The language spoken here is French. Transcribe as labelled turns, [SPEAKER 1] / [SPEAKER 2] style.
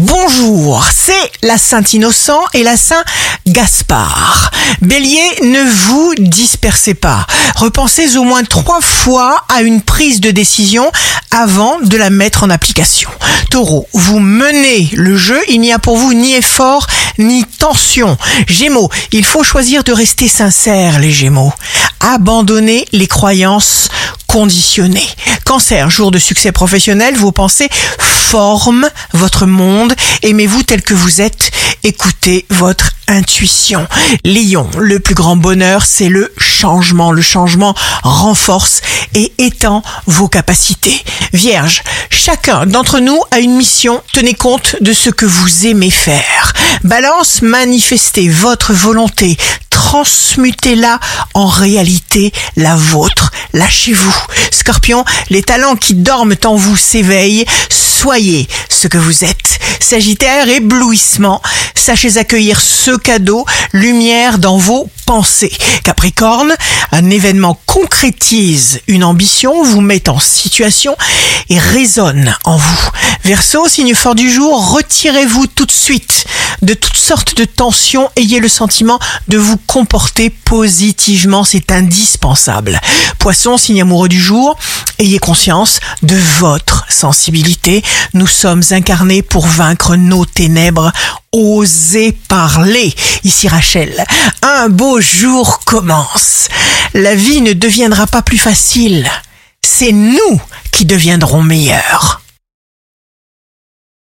[SPEAKER 1] Bonjour, c'est la Saint Innocent et la Saint Gaspard. Bélier, ne vous dispersez pas. Repensez au moins trois fois à une prise de décision avant de la mettre en application. Taureau, vous menez le jeu, il n'y a pour vous ni effort ni tension. Gémeaux, il faut choisir de rester sincère les Gémeaux. Abandonnez les croyances conditionné. Cancer, jour de succès professionnel, vos pensées forment votre monde. Aimez-vous tel que vous êtes. Écoutez votre intuition. Lion, le plus grand bonheur, c'est le changement. Le changement renforce et étend vos capacités. Vierge, chacun d'entre nous a une mission. Tenez compte de ce que vous aimez faire. Balance, manifestez votre volonté transmutez-la en réalité la vôtre. Lâchez-vous. Scorpion, les talents qui dorment en vous s'éveillent. Soyez ce que vous êtes. Sagittaire, éblouissement. Sachez accueillir ce cadeau, lumière dans vos pensées. Capricorne, un événement concrétise une ambition, vous met en situation et résonne en vous. Verseau, signe fort du jour, retirez-vous tout de suite de toutes sortes de tensions, ayez le sentiment de vous comporter positivement, c'est indispensable. Poisson, signe amoureux du jour, ayez conscience de votre sensibilité. Nous sommes incarnés pour vaincre nos ténèbres. Osez parler. Ici Rachel, un beau jour commence. La vie ne deviendra pas plus facile. C'est nous qui deviendrons meilleurs.